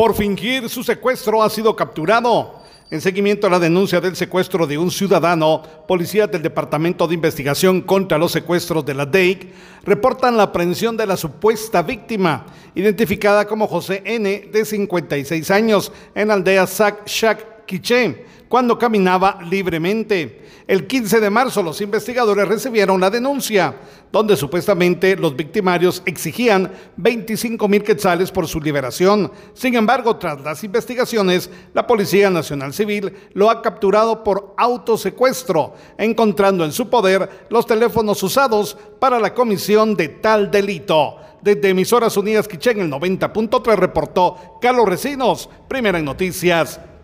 por fingir su secuestro ha sido capturado. En seguimiento a la denuncia del secuestro de un ciudadano, policías del Departamento de Investigación contra los Secuestros de la DEIC reportan la aprehensión de la supuesta víctima, identificada como José N., de 56 años, en aldea Sac Shak Quiché, cuando caminaba libremente. El 15 de marzo los investigadores recibieron la denuncia, donde supuestamente los victimarios exigían 25 mil quetzales por su liberación. Sin embargo, tras las investigaciones, la Policía Nacional Civil lo ha capturado por autosecuestro, encontrando en su poder los teléfonos usados para la comisión de tal delito. Desde Emisoras Unidas Quichén, el 90.3 reportó Carlos Recinos, primera en noticias,